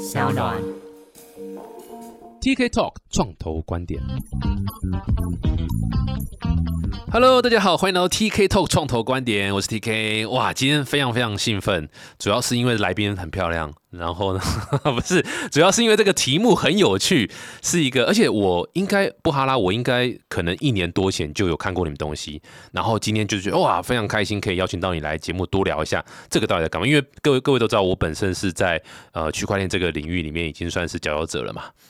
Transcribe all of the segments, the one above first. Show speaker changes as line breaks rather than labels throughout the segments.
小暖。
TK Talk 创投观点。Hello，大家好，欢迎来到 TK Talk 创投观点，我是 TK。哇，今天非常非常兴奋，主要是因为来宾很漂亮，然后呢，不是，主要是因为这个题目很有趣，是一个，而且我应该布哈拉，我应该可能一年多前就有看过你们东西，然后今天就觉得哇，非常开心可以邀请到你来节目多聊一下这个到底在干嘛，因为各位各位都知道，我本身是在呃区块链这个领域里面已经算是佼佼者了嘛。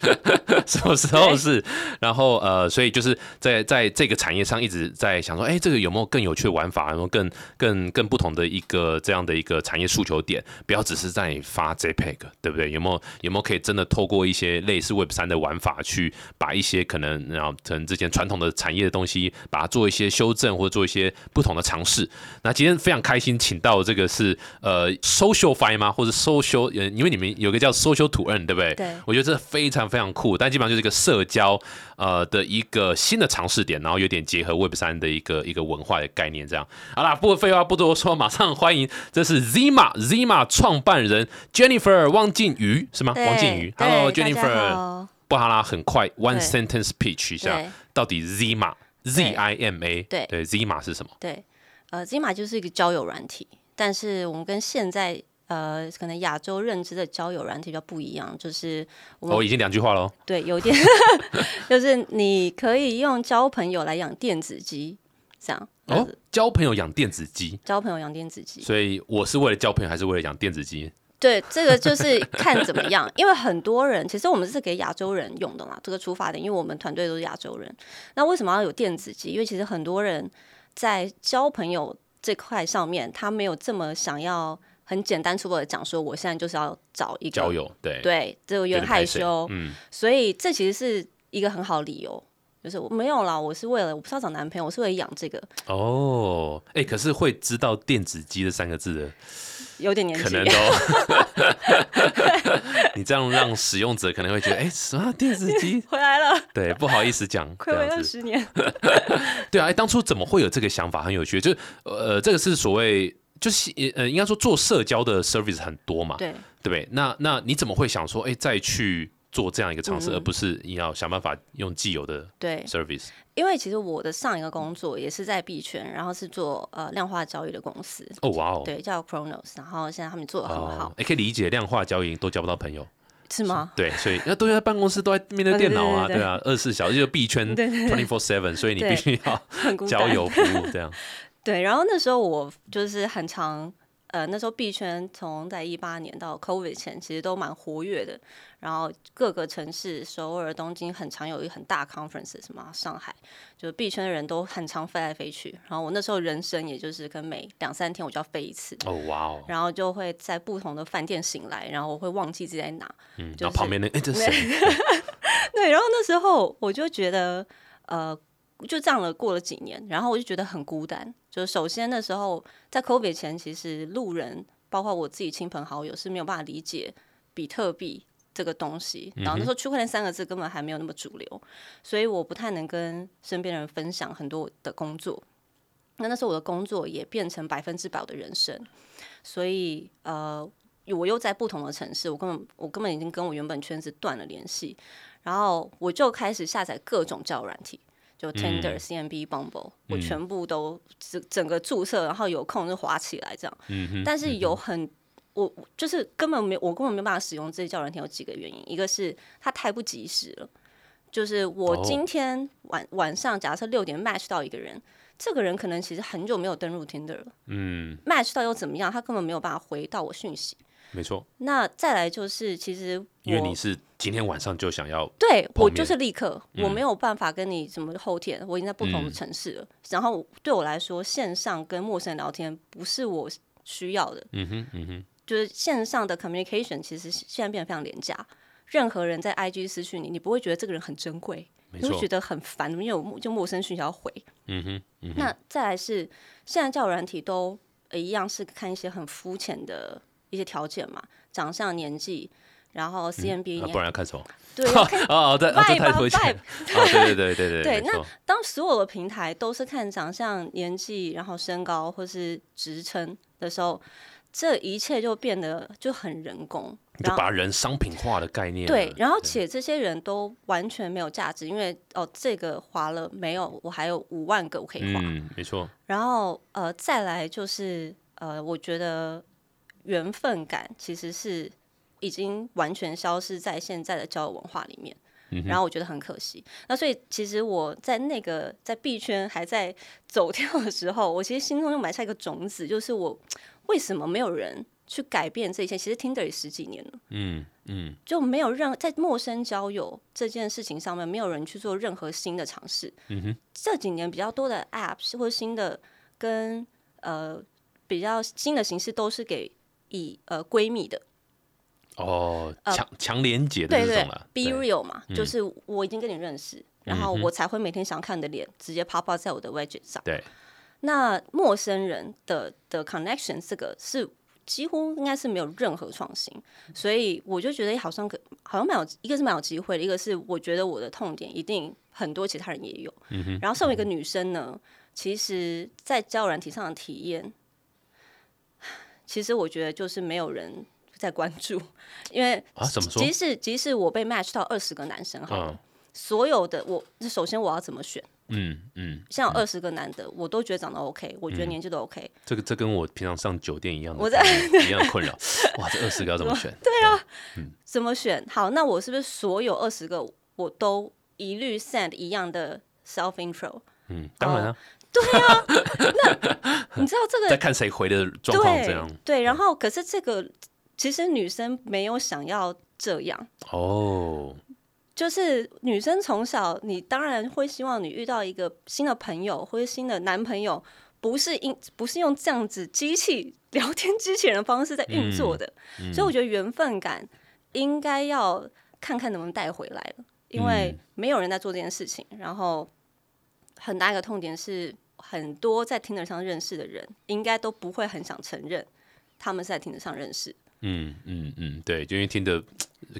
什么时候是？然后呃，所以就是在在这个产业上一直在想说，哎，这个有没有更有趣的玩法，然后更更更不同的一个这样的一个产业诉求点，不要只是在发 JPEG，对不对？有没有有没有可以真的透过一些类似 Web 三的玩法，去把一些可能然后可能之前传统的产业的东西，把它做一些修正或者做一些不同的尝试。那今天非常开心，请到这个是呃 Social Fi 吗？或者 Social？呃，因为你们有个叫 Social to Earn，对不对？
对
我觉得这非常非常酷，但基本上就是一个社交呃的一个新的尝试点，然后有点结合 Web 三的一个一个文化的概念，这样。好啦，不废话不多说，马上欢迎，这是 Zima Zima 创办人 Jennifer 汪靖瑜是吗？
对
汪靖
瑜
，Hello Jennifer，
好。
布哈拉很快 one sentence pitch 一下，到底 Zima Z I M A
对。
对 Zima 是什么？
对，呃，Zima 就是一个交友软体，但是我们跟现在呃可能亚洲认知的交友软体比较不一样，就是我、
哦，已经两句话喽。
对有点 就是你可以用交朋友来养电子鸡，这样
哦
呃，
交朋友养电子鸡，
交朋友养电子鸡，
所以我是为了交朋友，还是为了养电子鸡？
对，这个就是看怎么样，因为很多人其实我们是给亚洲人用的嘛，这个出发点，因为我们团队都是亚洲人。那为什么要有电子机？因为其实很多人在交朋友这块上面，他没有这么想要很简单粗暴的讲说，我现在就是要找一个
交，友，对，
对，就有点害羞，
嗯，
所以这其实是一个很好的理由。就是我没有啦，我是为了我不是要找男朋友，我是为了养这个，
哦，哎、可是会知道电子鸡这三个字的，
有点年纪
可，能都，你这样让使用者可能会觉得，哎、什么电子鸡？
回来了，
对，不好意思讲，
暌违二
这样子。
十年。
对啊，哎、当初怎么会有这个想法？很有趣，就是呃，这个是所谓。就是呃，应该说做社交的 service 很多嘛，
对，
对不对？那那你怎么会想说，哎、再去做这样一个尝试，
嗯
而不是你要想办法用既有的
对
，service？
因为其实我的上一个工作也是在币圈，然后是做呃量化交易的公司，
哦，哇哦，
对，叫 Chronos，然后现在他们做的很好，
哦，也可以理解，量化交易都交不到朋友，
是吗？
对，所以那都在办公室都在面对电脑啊，
对
啊，二十四小时就是币圈 twenty four seven，所以你必须要。交友服务这样。
对，然后那时候我就是很常，呃，那时候币圈从在一八年到 COVID 前，其实都蛮活跃的。然后各个城市，首尔、东京很常有一个很大 conference，什么上海，就是币圈的人都很常飞来飞去。然后我那时候人生也就是跟每两三天我就要飞一次。
哦，哇哦，
然后就会在不同的饭店醒来，然后我会忘记自己在哪，
嗯，
就是
然后旁边那哎，这是谁？
对，然后那时候我就觉得，呃，就这样了，过了几年，然后我就觉得很孤单。就是首先那时候在 COVID 前，其实路人，包括我自己亲朋好友是没有办法理解比特币这个东西。然后那时候区块链三个字根本还没有那么主流，所以我不太能跟身边人分享很多我的工作。那那时候我的工作也变成百分之百我的人生，所以呃，我又在不同的城市，我根本我根本已经跟我原本圈子断了联系。然后我就开始下载各种交友软体，就 Tinder、CMB、Bumble，我全部都整整个注册，然后有空就滑起来这样。但是有很我我就是根本没我根本没有办法使用这些交友软体，有几个原因，一个是它太不及时了，就是我
哦
今天晚、晚上假设六点 match 到一个人。这个人可能其实很久没有登入 Tinder 了
嗯
，，match 到又怎么样？他根本没有办法回到我讯息。
没错，
那再来就是，其实
因为你是今天晚上就想要，
对我就是立刻，我
嗯。
没有办法跟你什么后天，我已经在不同的
嗯。
城市了。然后对我来说，线上跟陌生人聊天不是我需要的，
嗯哼，嗯哼，
就是线上的 communication 其实现在变得非常廉价。任何人在 IG 私讯你，你不会觉得这个人很珍贵，你会觉，得很烦，因为有就陌生讯息要回。
嗯哼，嗯哼，
那再来是现在交友软体都、呃一样是看一些很肤浅的一些条件嘛，长相、年纪，然后 CMB
啊不然要看什么？
对
哦哦，对，哦这太肤浅。哦，对对对对对，
对 那当所有的平台都是看长相、年纪，然后身高或是职称的时候，这一切就变得就很人工，
就把人商品化的概念。
对，然后且这些人都完全没有价值，因为哦，这个划了没有，我还有五万个我可以划。
嗯，没错。
然后呃，再来就是呃，我觉得缘分感其实是已经完全消失在现在的交友文化里面。然后我觉得很可惜。那所以其实我在那个在币圈还在走跳的时候，我其实心中就埋下一个种子，就是我为什么没有人去改变这些？其实 Tinder 也十几年了，嗯嗯，就没有任在陌生交友这件事情上面，没有人去做任何新的尝试。嗯哼，这几年比较多的 App 或者新的跟呃比较新的形式，都是给以呃闺蜜的。
哦，强强连接的这种了
，be real 嘛，就是我已经跟你认识，然后我才会每天想看你的脸，直接 pop up 在我的 w e d g e t 上。
对，
那陌生人的的 connection 这个是几乎应该是没有任何创新，所以我就觉得好像可好像蛮有，一个是蛮有机会的，一个是我觉得我的痛点一定很多其他人也有。嗯然后身为一个女生呢，其实，在交友软体上的体验，其实我觉得就是没有人。在关注，因为
啊，怎么说？
即使即使我被 match 到二十个男生，哈，所有的我，首先我要怎么选？嗯嗯，像二十个男的，我都觉得长得 OK，我觉得年纪都 OK。
这个这跟我平常上酒店一样的，我在一样困扰。哇，这二十个要怎么选？
对啊，嗯，怎么选？好，那我是不是所有二十个我都一律 send 一样的 self intro？
嗯，当然啊。
对啊，那你知道这个
在看谁回的状况这样？
对，然后可是这个。其实女生没有想要这样哦，就是女生从小，你当然会希望你遇到一个新的朋友或者新的男朋友，不是因不是用这样子机器聊天机器人的方式在运作的，所以我觉得缘分感应该要看看能不能带回来了，因为没有人在做这件事情，然后很大一个痛点是，很多在听得上认识的人，应该都不会很想承认他们是在听得上认识。
嗯嗯嗯，对，就因为听的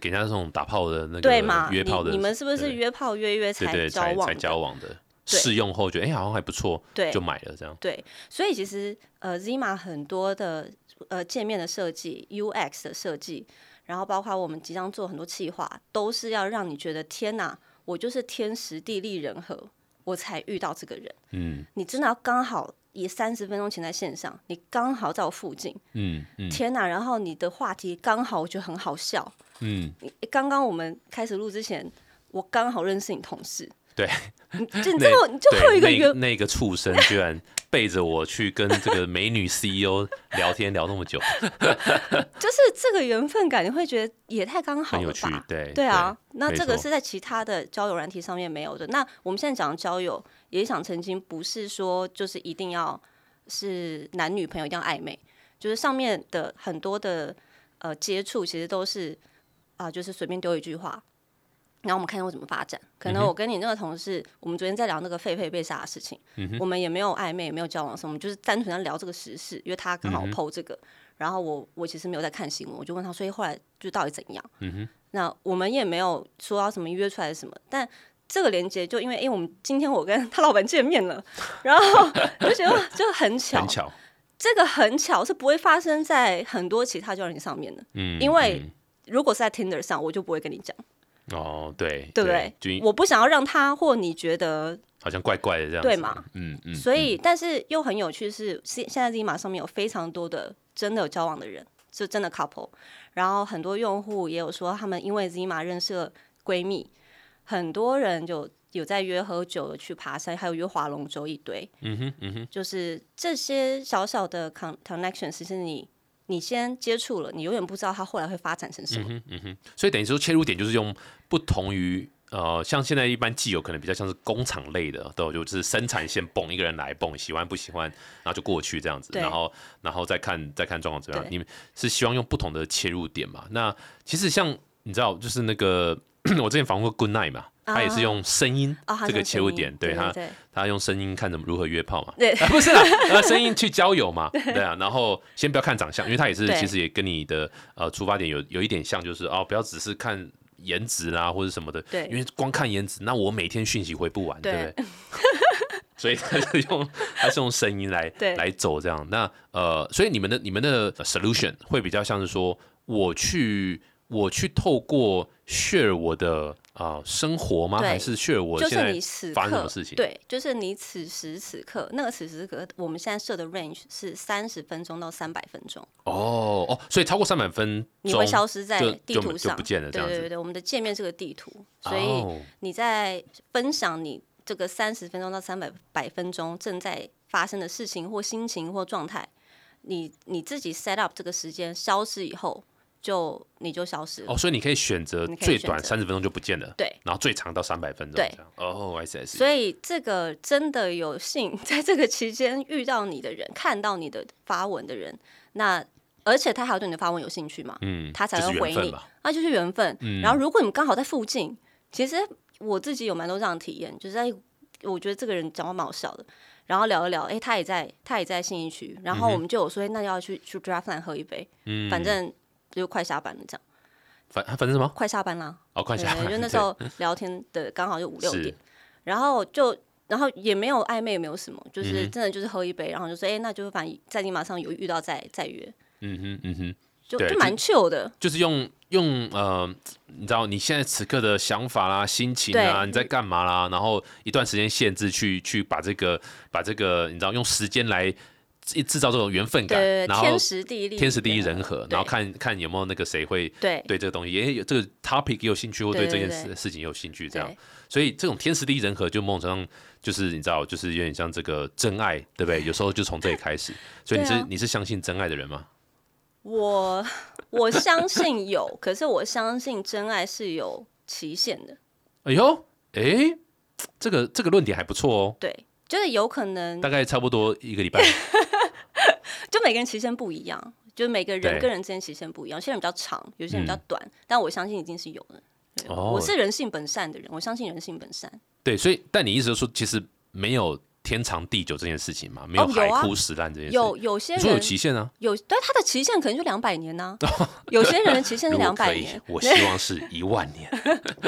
给人家这种打炮的那个约炮的，
你们是不是约炮约约才交往
才交往的？试用后觉得哎好像还不错，
对，
就买了这样。
对，所以其实呃，Zima 很多的呃界面的设计、UX 的设计，然后包括我们即将做很多企划，都是要让你觉得天哪，我就是天时地利人和，我才遇到这个人。嗯，你真的要刚好。以三十分钟前在线上，你刚好在我附近，嗯嗯，天哪！然后你的话题刚好我觉得很好笑，嗯，刚刚我们开始录之前，我刚好认识你同事，
对，
就你最后你就会有一个
那那个畜生居然背着我去跟这个美女 CEO 聊天聊那么久，
就是这个缘分感，你会觉得也太刚好了吧？
对
对啊，那这个是在其他的交友软体上面没有的。那我们现在讲的交友。也想澄清不是说就是一定要是男女朋友一定要暧昧，就是上面的很多的呃接触其实都是啊，就是随便丢一句话，然后我们看会怎么发展。可能我跟你那个同事，我们昨天在聊那个狒狒被杀的事情，我们也没有暧昧，也没有交往什么，我们就是单纯在聊这个时事，因为他刚好剖这个，然后我我其实没有在看新闻，我就问他，所以后来就到底怎样？那我们也没有说要什么约出来什么，但。这个连接就因为，因为我们今天我跟他老板见面了，然后就觉得就很巧，
很巧，
这个很巧是不会发生在很多其他交友软上面的，嗯，因为如果是在 Tinder 上，我就不会跟你讲，
哦，对，
对不对？我不想要让他或你觉得
好像怪怪的这样，
对吗？嗯嗯，所以但是又很有趣是，现现在 Z 马上面有非常多的真的有交往的人，是真的 couple，然后很多用户也有说他们因为 Z 码认识了闺蜜。很多人就有在约喝酒、去爬山，还有约划龙舟一堆。嗯哼，嗯哼，就是这些小小的 connection，其实你你先接触了，你永远不知道它后来会发展成什么。嗯哼，
所以等于说切入点就是用不同于呃，像现在一般既有可能比较像是工厂类的，都就是生产线蹦一个人来蹦，喜欢不喜欢，然后就过去这样子，然后然后再看再看状况怎么样。你们是希望用不同的切入点嘛？那其实像你知道，就是那个。我之前访问过 Good Night 嘛，他也是用声音这个切入点，对他，他用声音看怎么如何约炮嘛，
对，
不是啊，声音去交友嘛，对啊，然后先不要看长相，因为他也是其实也跟你的呃出发点有有一点像，就是哦，不要只是看颜值啦或者什么的，
对，
因为光看颜值，那我每天讯息回不完，对不对？所以他是用他是用声音来
对
来走这样。那呃，所以你们的你们的 solution 会比较像是说，我去我去透过 share 我的啊、呃生活吗？还是 share 我
就是你此
发生什么
刻
事情？，
对，就是你此时此刻那个此时此刻，我们现在设的 range 是三十分钟到三百分钟，
哦哦，所以超过三百分钟
你会消失在地图上，
就不见了这样子。
对对对对，我们的界面是个地图，所以
哦
你在分享你这个三十分钟到三百百分钟正在发生的事情或心情或状态，你你自己 set up 这个时间消失以后，就你就消失了。
哦，所以你可以选择最短三十分钟就不见了，
对，
然后最长到三百分钟
对。
哦，I see
所以这个真的有幸在这个期间遇到你的人，看到你的发文的人，那而且他还要对你的发文有兴趣嘛，
嗯，
他才会回你
缘分嘛，
那就是缘分。
嗯。
然后如果你们刚好在附近，其实我自己有蛮多这样的体验，就是在我觉得这个人讲话蛮好笑的，然后聊一聊，哎、他也在他也在信义区，然后我们就有说，哎那要去去 Draftland 喝一杯，
嗯。
反正就快下班了，这样
反反正什么？
快下班啦，
哦，快下班，
就那时候聊天的刚好就五六点，然后就。然后也没有暧昧，也没有什么，
嗯
就是真的就是喝一杯，然后就说，哎、那就反正在你马上有遇到再再约，
嗯哼嗯哼，
就就蛮 chill 的，
就是用用呃，你知道你现在此刻的想法啦、心情啊，你在干嘛啦，然后一段时间限制去去把这个把这个你知道用时间来制制造这种缘分感，
对，
然后
天时地利，
天时地利人和，然后看看有没有那个谁会
对。
对这个东西也有这个 topic 也有兴趣，或对这件
对对。对
事事情有兴趣，这样，所以这种天时地利人和，就某种程度上就是你知道，就是有点像这个真爱，对不对？有时候就从这里开始，所以你是、
啊
你是相信真爱的人吗？
我 我相信有，可是我相信真爱是有期限的。
哎呦，哎，这个这个论点还不错哦，
对，就是有可能，
大概差不多一个礼拜。
就每个人期限不一样，就每个人跟人之间期限不一样，有些人比较长，有些人比较短，但我相信一定是有的。
哦
我是人性本善的人，我相信人性本善。
对，所以但你意思就是说，其实没有天长地久这件事情嘛，没有海枯石烂这件事。
有有些
人说有期限啊？
有，但他的期限可能就两百年呢、有些人的期限是两百年，，
我希望是一万年。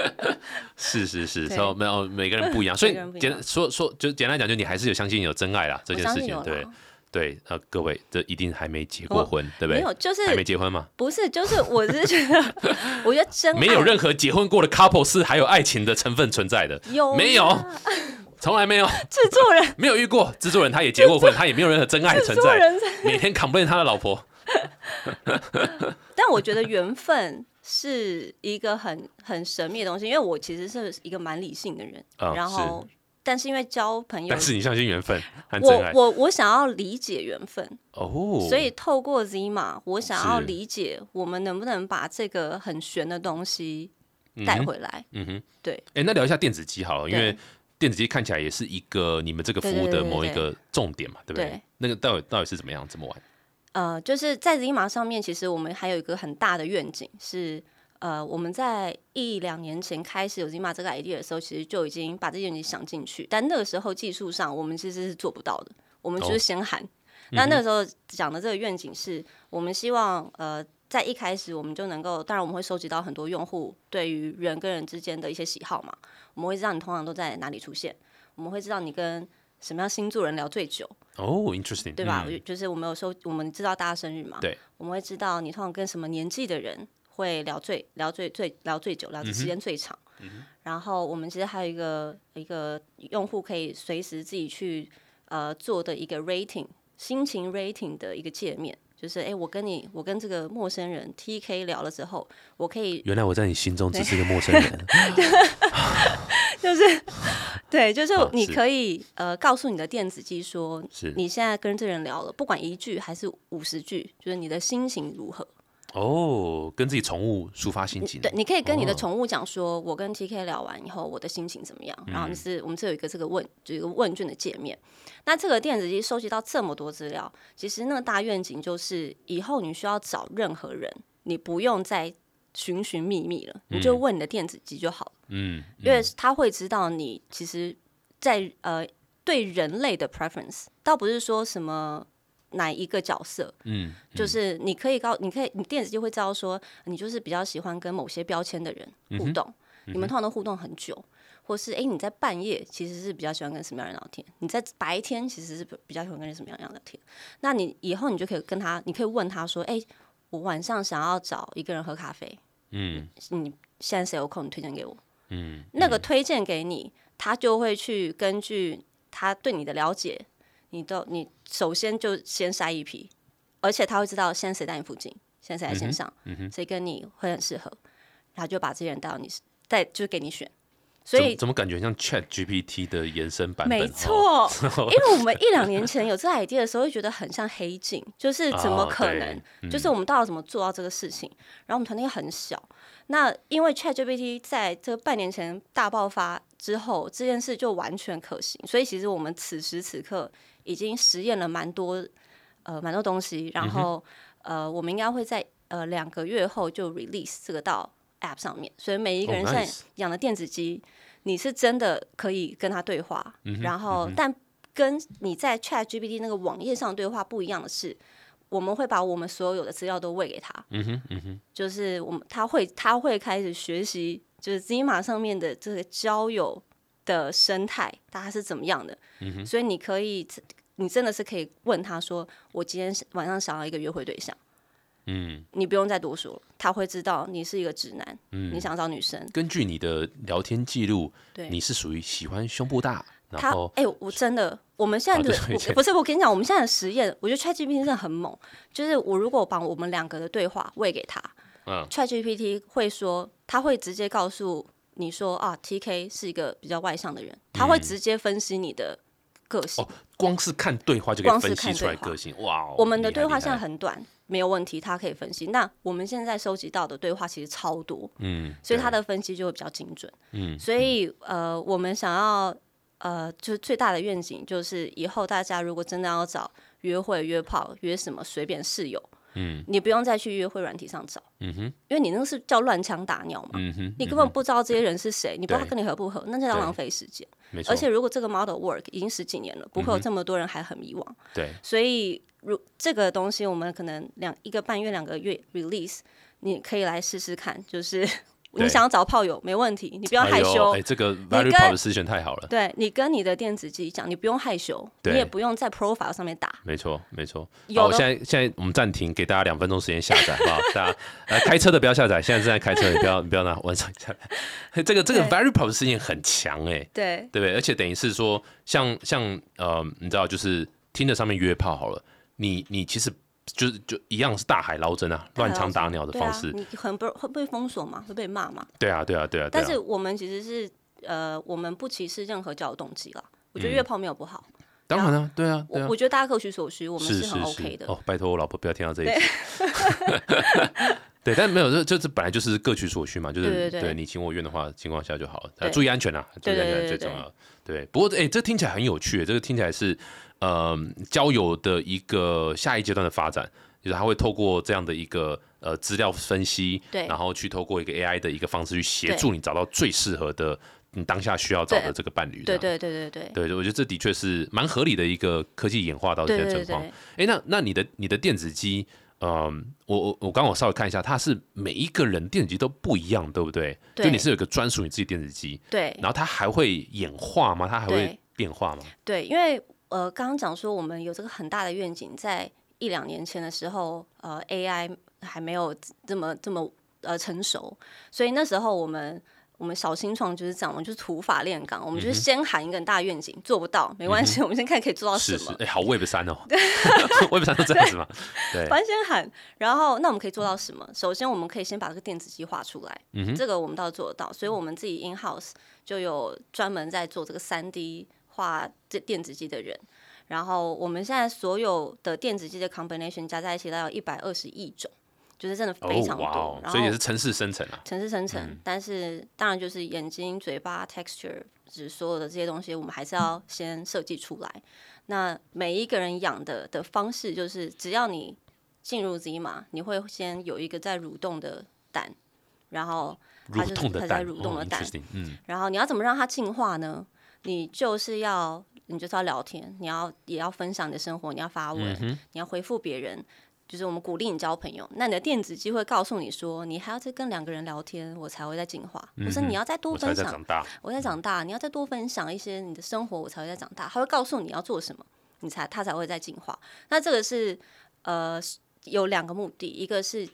是是是，
对
所以没有每个人不一样，所以简说说就简单来讲，就你还是有相信有真爱啦这件事情，对。对，呃，各位这一定还没结过
我
婚，对不对？
没有，就是
还没结婚吗？
不是，就是我是觉得，我觉得真爱
没有任何结婚过的 couple 是还有爱情的成分存在的，
有
没有
啦
从来没有，
制作人。
没有遇过。制作人他也结过婚，他也没有任何真爱存在，每天 complain 他的老婆。
但我觉得缘分是一个很很神秘的东西，因为我其实是一个蛮理性的人，
啊
然后但是因为交朋友
但，是你相信缘分
我我我想要理解缘分，
哦，
所以透过 Zima，我想要理解我们能不能把这个很玄的东西带回来。
嗯哼，
对。
哎，那聊一下电子机好了，因为
对
电子机看起来也是一个你们这个服务的某一个重点嘛，对不对
对？
那个到底到底是怎么样？怎么玩？
呃，就是在 Zima 上面，其实我们还有一个很大的愿景是。呃，我们在一两年前开始有 Zima 这个 idea 的时候，其实就已经把这件事情想进去，但那个时候技术上我们其实是做不到的，我们就
哦
是先喊。那那个时候讲的这个愿景是，我们希望呃，在一开始我们就能够，当然我们会收集到很多用户对于人跟人之间的一些喜好嘛，我们会知道你通常都在哪里出现，我们会知道你跟什么样星座人聊最久，
哦，interesting，
对吧？
嗯。
就是我们有时候，我们知道大家生日嘛，
对，
我们会知道你通常跟什么年纪的人会聊最聊最最聊最久，聊的时间最长。然后我们其实还有一个一个用户可以随时自己去呃做的一个 rating 心情 rating 的一个界面，就是哎、诶我跟你我跟这个陌生人 TK 聊了之后，我可以
原来我在你心中只是个陌生人。
就 是对，就是你可以呃告诉你的电子机说，
是
你现在跟这人聊了，不管一句还是五十句，就是你的心情如何。
哦，跟自己宠物抒发心情。
对，你可以跟你的
哦
宠物讲说，我跟 TK 聊完以后，我的心情怎么样？然后是我们这有一个这个问，就一个问卷的界面。那这个电子机收集到这么多资料，其实那个大愿景就是，以后你需要找任何人，你不用再寻寻觅觅了，你就问你的电子机就好了，
嗯，
因为他会知道你其实在呃对人类的 preference，倒不是说什么。哪一个角色？
嗯，
就是你可以告，你可以，你电子就会知道说，你就是比较喜欢跟某些标签的人互动。你们通常都互动很久，或是哎、你在半夜其实是比较喜欢跟什么样人聊天？你在白天其实是比较喜欢跟什么样聊天？那你以后你就可以跟他，你可以问他说，哎、我晚上想要找一个人喝咖啡，
嗯
你现在谁有空？你推荐给我。
嗯，
那个推荐给你，他就会去根据他对你的了解，你都你首先就先筛一批，而且他会知道现在谁在你附近，现在谁在线上，谁跟你会很适合，然后就把这些人带到你再，就是给你选。所以
怎么感觉像 Chat GPT 的延伸版本？
没
哦，
错，因为我们一两年前有这 idea 的时候，会觉得很像黑镜，就是怎么可能？
嗯
就是我们到底怎么做到这个事情？然后我们团队很小，那因为 ChatGPT 在这半年前大爆发之后，这件事就完全可行，所以其实我们此时此刻已经实验了蛮多呃蛮多东西，然后、呃我们应该会在呃两个月后就 release 这个到 App 上面，所以每一个
哦
人现在养的电子鸡，你是真的可以跟他对话，
嗯
然后、但跟你在 Chat GPT 那个网页上对话不一样的是，我们会把我们所有的资料都喂给他，
嗯哼嗯哼，
就是我们他会他会开始学习，就是 Zima 上面的这个交友的生态，大家是怎么样的，
嗯哼。
所以你可以。你真的是可以问他说：“我今天晚上想要一个约会对象。”
嗯
你不用再多说了，他会知道你是一个直男，
嗯
你想找女生。
根据你的聊天记录，
对
你是属于喜欢胸部大，
他
后
哎、我真的，我们现在
不
是我跟你讲，我们现在的实验，我觉得 ChatGPT 真的很猛。就是我如果把我们两个的对话喂给他
嗯
，ChatGPT 会说，他会直接告诉你说啊，TK 是一个比较外向的人，他会直接分析你的个性。
嗯哦，光是看对话就可以分析出来个性，哇哦！
我们的对话现在很短，没有问题，他可以分析。那我们现在收集到的对话其实超多，
嗯，
所以他的分析就会比较精准。
嗯
所以呃，我们想要呃，就是最大的愿景就是以后大家如果真的要找约会、约炮、约什么随便室友，
嗯。
你不用再去约会软体上找，
嗯哼。
因为你那个是叫乱枪打鸟嘛，
嗯哼，
你根本不知道这些人是谁，你不知道他跟你合不合，那就要浪费时间。而且如果这个 model work 已经十几年了，不
嗯
会有这么多人还很迷惘。
对，
所以如这个东西，我们可能两一个半月、两个月 release，你可以来试试看。就是
对
你想要找炮友没问题，你不要害羞。
哎，这个 value proposition 太好了，
对你跟你的电子机讲，你不用害羞，你也不用在 profile 上面打。
没错没错。好，
我
现在现在我们暂停，给大家两分钟时间下载，好 不好？大家呃开车的不要下载，现在正在开车，你不要 你不要拿晚上下载。这个这个 value proposition 很强哎，
对
对不对？而且等于是说，像像呃，你知道，就是听着上面约炮好了，你你其实就是就一样是大海捞针啊，乱枪打鸟的方式。，
你很不会被封锁嘛，会被骂嘛。
对啊，对啊，对啊。
但是我们其实是呃，我们不歧视任何交友动机啦。我觉得
嗯
约炮没有不好，
当然啊，对啊，对啊
我我，觉得大家各取所需，我们
是
很
是
OK 的。
哦，拜托我老婆不要听到这一集。对，但没有，这这这本来就是各取所需嘛，就是
对对对
你情我愿的话情况下就好了，注意安全啊，注意安全
对对对对
最重要。对，不过哎、这听起来很有趣，这个听起来是呃交友的一个下一阶段的发展，就是他会透过这样的一个呃资料分析，
对
然后去透过一个 AI 的一个方式去协助你找到最适合的你当下需要找的这个伴侣。
对对对对对
对，我觉得这的确是蛮合理的一个科技演化到现
对对
在情况。
对，
哎，那那你的你的电子机，嗯，我我我刚刚我稍微看一下，它是每一个人电子机都不一样，对不对？
对
就你是有一个专属你自己电子机，
对
然后它还会演化吗？它还会变化吗？
对，因为呃，刚刚讲说我们有这个很大的愿景，在一两年前的时候，呃，AI 还没有这么这么呃成熟，所以那时候我们。我们小新创就是这样，我们就是土法炼钢，我们
嗯
就是先喊一个很大的愿景，做不到没关系，我们先看可以做到什么。
是是，哎，好 Web 三哦，Web 三都这样子吗？对，
反正先喊，然后那我们可以做到什么？首先，我们可以先把这个电子机画出来，
嗯
这个我们倒是做得到，所以我们自己 in house 就有专门在做这个三 D 画这电子机的人。然后我们现在所有的电子机的 combination 加在一起，大概有一百二十亿种，就是真的非常多。
所以也是城市生成啊。
城市生成，但是当然就是眼睛、嘴巴、texture，就是所有的这些东西，我们还是要先设计出来。那每一个人养的的方式，就是只要你进入 Zima，你会先有一个在蠕动的蛋，然后它就是它在蠕动的
哦
蛋然后你要怎么让它进化呢？你就是要，你就是要聊天，你要也要分享你的生活，你要发文，
嗯
你要回复别人。就是我们鼓励你交朋友，那你的电子机会告诉你说，你还要再跟两个人聊天，我才会在进化，或是你要再多分享，
在长大。
我在长大，你要再多分享一些你的生活，我才会在长大。他会告诉你要做什么，你才他才会在进化。那这个是呃有两个目的，一个是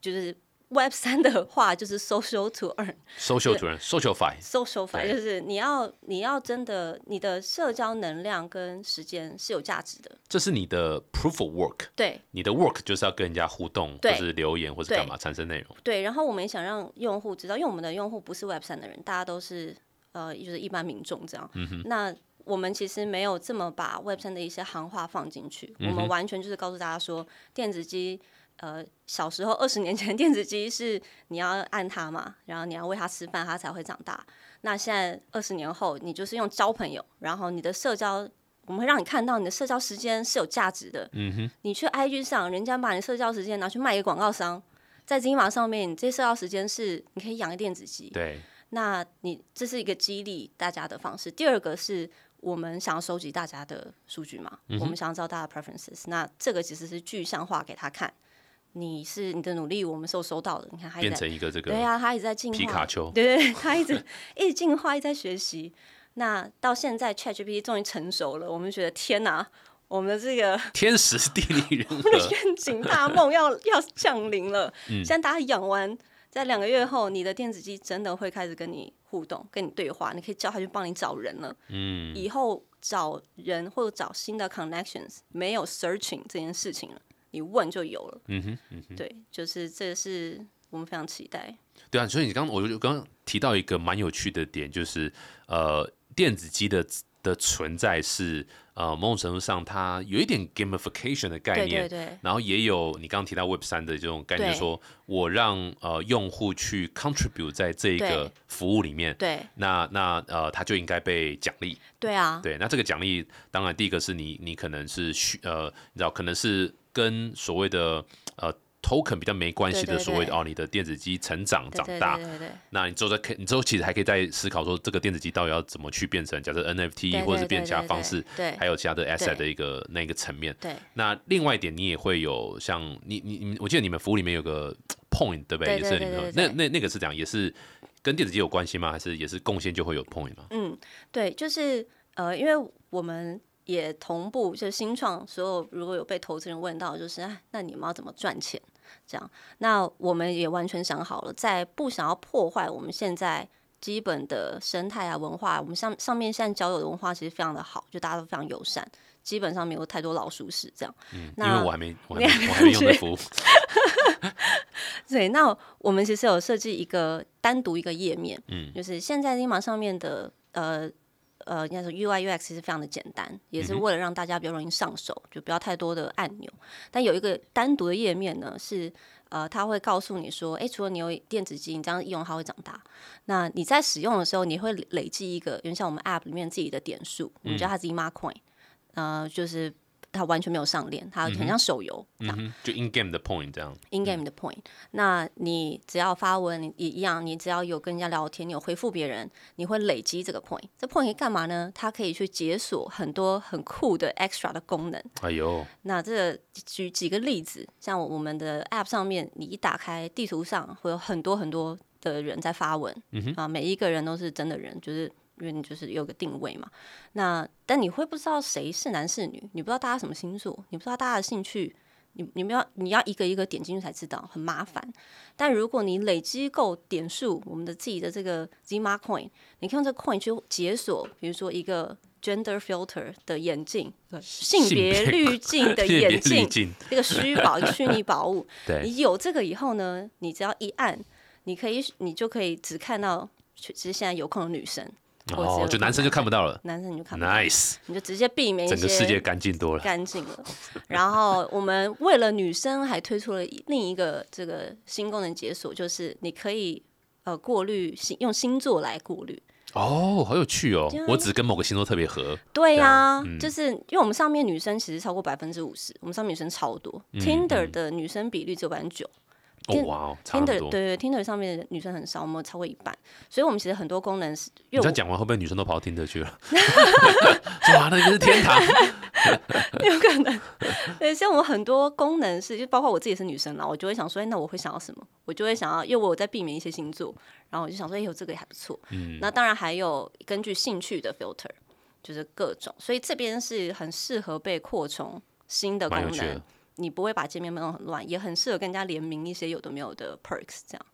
就是 Web 三的话就是 social to earn。
social 主任，social
fi，social 法
对
就是你要你要真的你的社交能量跟时间是有价值的，
这是你的 proof of work。
对
你的 work 就是要跟人家互动，或
对
是留言，或是
对
干嘛产生内容。
对。然后我们也想让用户知道，因为我们的用户不是 Web 三的人，大家都是呃就是一般民众这样。那我们其实没有这么把 Web 三的一些行话放进去，我们完全就是告诉大家说，电子机。呃，小时候二十年前，电子机是你要按它嘛，然后你要喂它吃饭，它才会长大。那现在二十年后，你就是用交朋友，然后你的社交，我们会让你看到你的社交时间是有价值的。
嗯哼，
你去 IG 上，人家把你社交时间拿去卖给广告商，在金马上面，你这些社交时间是你可以养个电子机。
对，
那你这是一个激励大家的方式。第二个是我们想要收集大家的数据嘛，
嗯
我们想要知道大家的 preferences。那这个其实是具象化给他看，你是你的努力，我们是有收到的。你看他一
变成一个这个
对呀、他一直在进化，
皮卡丘。
对对对，他一直 一直进化，一直在学习。那到现在 ChatGPT 终于成熟了，我们觉得天哪，我们的这个
天时地利人和，
愿景大梦要要降临了。
嗯
现在大家养完，在两个月后，你的电子机真的会开始跟你互动、跟你对话，你可以叫他去帮你找人了。
嗯，
以后找人或者找新的 connections，没有 searching 这件事情了，你问就有了。
嗯哼，嗯哼，
对，就是这是我们非常期待。
对啊，所以你刚我就刚刚提到一个蛮有趣的点，就是呃，电子机的的存在是呃某种程度上它有一点 gamification 的概念，
对对
然后也有你刚刚提到 Web 三的这种概念，
对
说我让呃用户去 contribute 在这一个服务里面，
对
那那呃他就应该被奖励。
对啊，
对，那这个奖励当然第一个是你你可能是需呃你知道可能是跟所谓的呃 token 比较没关系的所谓的哦你的电子机成长长大
对，对对
那你之后再可你之后其实还可以再思考说这个电子机到底要怎么去变成假设 NFT 或者是变其他方式，
对
还有其他的 asset 的一个那个层面。
对
那另外一点，你也会有像你你你，我记得你们服务里面有个 point 对不对？也是里面有
对对对
那那那个是这样，也是跟电子机有关系吗？还是也是贡献就会有 point 吗？
嗯，对，就是呃，因为我们也同步，就是新创所有如果有被投资人问到，就是哎，那你们要怎么赚钱？这样，那我们也完全想好了，在不想要破坏我们现在基本的生态啊文化，我们上上面现在交友的文化其实非常的好，就大家都非常友善，基本上没有太多老鼠屎这样。
嗯，因
那
为我还没我还没我还没用的服务，
对，那我们其实有设计一个单独一个页面，
嗯
就是现在 Lima 上面的呃呃，应该说 UI UX 其实非常的简单，也是为了让大家比较容易上手，就不要太多的按钮。但有一个单独的页面呢，是呃，它会告诉你说，诶，除了你有电子机，你这样一用它会长大。那你在使用的时候，你会累积一个，因为像我们 App 里面自己的点数，我们叫它 Zima Coin，呃，就是它完全没有上链，它很像手游
就 in game 的 point 这样。
in game 的 point，、那你只要发文，一样，你只要有跟人家聊天，你有回复别人，你会累积这个 point。这 point 可以干嘛呢？它可以去解锁很多很酷的 extra 的功能。
哎呦，
那这个举几个例子，像我们的 app 上面，你一打开地图上会有很多很多的人在发文，
嗯
啊，每一个人都是真的人，就是因为你就是有个定位嘛。那但你会不知道谁是男是女，你不知道大家什么星座，你不知道大家的兴趣，你你们要你要一个一个点进去才知道，很麻烦。但如果你累积够点数，我们的自己的这个 Zima Coin，你可以用这个 coin 去解锁，比如说一个 gender filter 的眼镜，性别滤镜的 眼镜，
镜，
这个虚 宝，虚拟宝物。
对，
你有这个以后呢，你只要一按，你可以你就可以只看到，其实现在有空的女生，
哦，就男生就看不到了
男生你就看不到
，nice，
你就直接避免
整个世界干净多了。
干净了。然后我们为了女生还推出了另一个这个新功能解锁，就是你可以呃过滤星用星座来过滤。
哦，好有趣哦！我只跟某个星座特别合，
对呀、
啊嗯
就是因为我们上面女生其实超过百分之五十，我们上面女生超多、
嗯
t i n d e r 的女生比率只有百分之九。
哦哇哦
，，Tinder
多。
对对，Tinder 上面的女生很少，我们超过一半，所以我们其实很多功能是，
你这样讲完，会不会女生都跑到听着去了？哇，那就是天堂。
有可能。对，像我很多功能是，就包括我自己是女生啦，我就会想说，哎，那我会想要什么？我就会想要，因为我有在避免一些星座，然后我就想说，哎，有这个也还不错。嗯，那当然还有根据兴趣的 filter，就是各种，所以这边是很适合被扩充新的功能，你不会把界面弄很乱，也很适合跟人家联名一些有的没有的 perks 这样。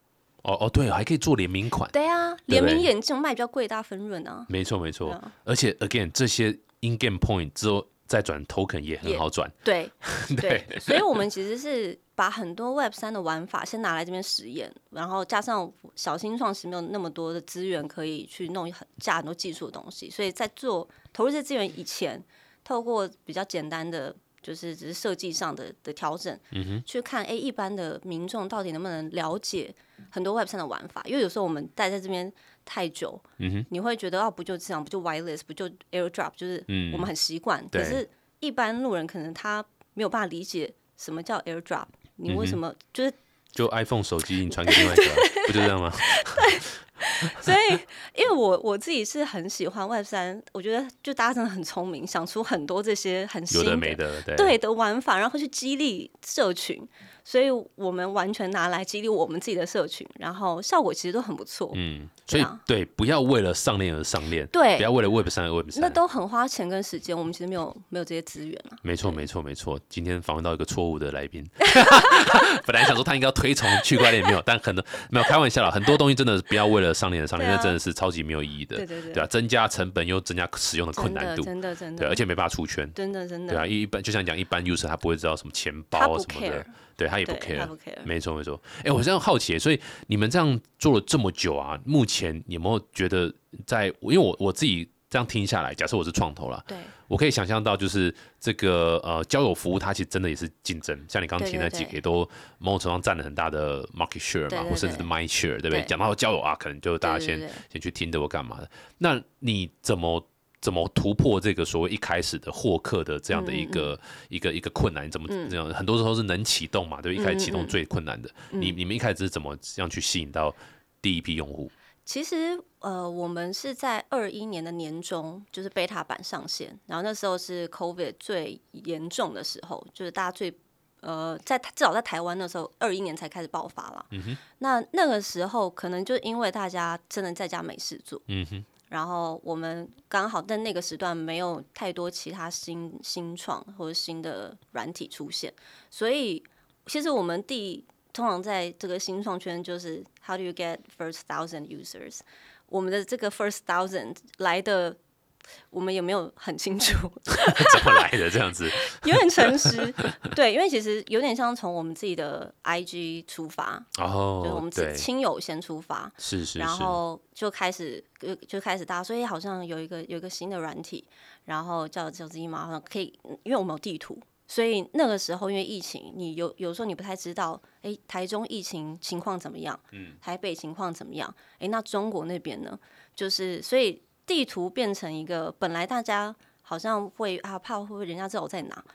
哦哦，对，还可以做联名款。
对啊，联名眼镜卖比较贵，大家分润啊。
没错没错，而且 again 这些 in game point 之后再转 token 也很好转。
对 对，所以我们其实是把很多 Web 三的玩法先拿来这边实验，然后加上小新创始没有那么多的资源可以去弄很加很多技术的东西，所以在做投入这些资源以前，透过比较简单的。就是只是设计上的的调整，去看哎，一般的民众到底能不能了解很多 Web 上的玩法？因为有时候我们待在这边太久，你会觉得哦，不就这样，不就 Wireless，不就 AirDrop，就是我们很习惯。可是，一般路人可能他没有办法理解什么叫 AirDrop，你为什么就是
就 iPhone 手机你传给 另外一个，不就这样吗？
对。所以，因为我我自己是很喜欢 Web 三，我觉得就大家真的很聪明，想出很多这些很新
的
对的玩法，然后去激励社群。所以我们完全拿来激励我们自己的社群，然后效果其实都很不错。
嗯，所以对，不要为了上链而上链，
对，
不要为了 Web 三而 Web 三，
那都很花钱跟时间。我们其实没有没有这些资源啊。
没错，没错，没错。今天访问到一个错误的来宾，本来想说他应该要推崇区块链，没有，但可能没有开玩笑了。很多东西真的不要为了上链而上链，那真的是超级没有意义的。
对对对，
对啊，增加成本又增加使用的困难度，
真的真的，
对，而且没办法出圈，
真的真的。
对啊，一般就像讲一般 user 他不会知道什么钱包什么的。对他也不 care，没错没错。哎，我这样好奇，所以你们这样做了这么久啊，目前有没有觉得在？因为我我自己这样听下来，假设我是创投了，
对，
我可以想象到，就是这个呃交友服务，它其实真的也是竞争。像你刚提那几个，都某种程度上占了很大的 market share 嘛，或甚至是 mind share，对不对？讲到交友啊，可能就大家先先去听的或干嘛的。那你怎么？怎么突破这个所谓一开始的获客的这样的一个一个一个困难？怎么这样？很多时候是能启动嘛，对，一开始启动最困难的。你你们一开始是怎么样去吸引到第一批用户？
其实呃，我们是在二一年的年中，就是 beta 版上线，然后那时候是 COVID 最严重的时候，就是大家最呃，在至少在台湾那时候，二一年才开始爆发了。嗯哼，那那个时候可能就因为大家真的在家没事做。嗯哼。然后我们刚好在那个时段没有太多其他新新创或者新的软体出现，所以其实我们第通常在这个新创圈就是 How do you get first thousand users？我们的这个 first thousand 来的。我们有没有很清楚
怎么来的这样子？
有点诚实，对，因为其实有点像从我们自己的 IG 出发，哦，就是我们亲友先出发，
是是，
然后就开始就就开始大家说，哎，好像有一个有一个新的软体，然后叫叫 Z 嘛，好像可以，因为我们有地图，所以那个时候因为疫情，你有有时候你不太知道，哎，台中疫情情况怎么样？嗯，台北情况怎么样？哎，那中国那边呢？就是所以。地图变成一个，本来大家好像会啊怕会不会人家知道我在哪，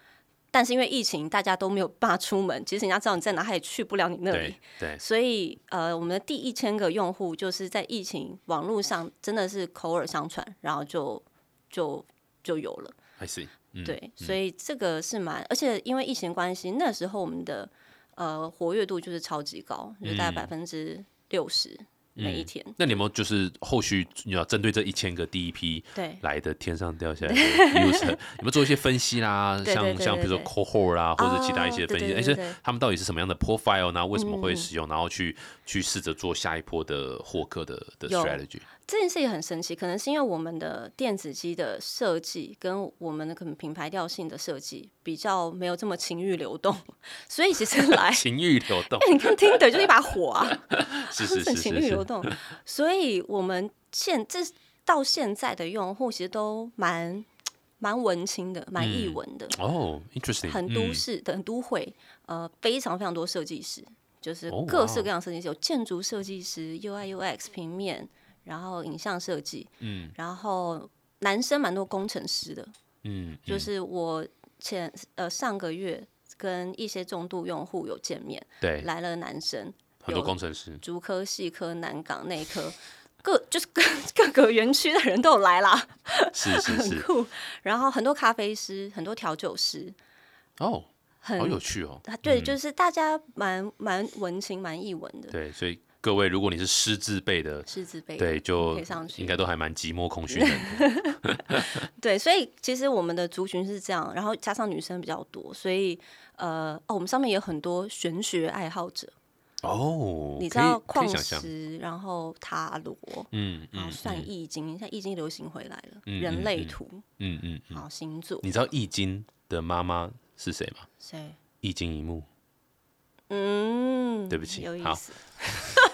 但是因为疫情，大家都没有办法出门，其实人家知道你在哪，他也去不了你那里。
对，
所以呃，我们的第一千个用户就是在疫情网络上真的是口耳相传，然后就就就有了。
I see。
对，所以这个是蛮，而且因为疫情关系，那时候我们的呃活跃度就是超级高，就大概百分之六十。每一天，
那你们就是后续你要针对这一千个第一批
对
来的天上掉下来的 user，你们做一些分析啦，像像比如说 cohort 啦，或者其他一些分析，而且他们到底是什么样的 profile 呢？为什么会使用？然后去去试着做下一波的获客的的 strategy。
这件事也很神奇，可能是因为我们的电子机的设计跟我们的可能品牌调性的设计比较没有这么情欲流动，所以其实来
情欲流动，
你看听的就是一把火啊，
是是是
情欲流动，所以我们现这到现在的用户其实都蛮蛮文青的，蛮易文的。
哦，interesting，
很都市的都会，呃，非常非常多设计师，就是各式各样设计师，有建筑设计师、UI UX 平面。然后影像设计，嗯，然后男生蛮多工程师的，嗯，就是我前呃上个月跟一些重度用户有见面，
对，
来了男生，
很多工程师，
竹科、细科、南港、内科，各就是各各个园区的人都有来啦，
是 是是，
很酷。然后很多咖啡师，很多调酒师，
哦，
很
好有趣哦。
对，
嗯
就是大家蛮蛮文青、蛮艺文的，
对，所以各位，如果你是师字辈的，
师字辈
对，就应该都还蛮寂寞空虚的。
对，所以其实我们的族群是这样，然后加上女生比较多，所以呃，哦，我们上面有很多玄学爱好者，
哦，
你知道矿石，然后塔罗，
嗯嗯
然后算
嗯
易经，现在易经流行回来了，
嗯
人类图，
嗯嗯嗯，
好星座，
你知道易经的妈妈是谁吗？
谁？
易经一幕，
嗯，
对不起好
有意思。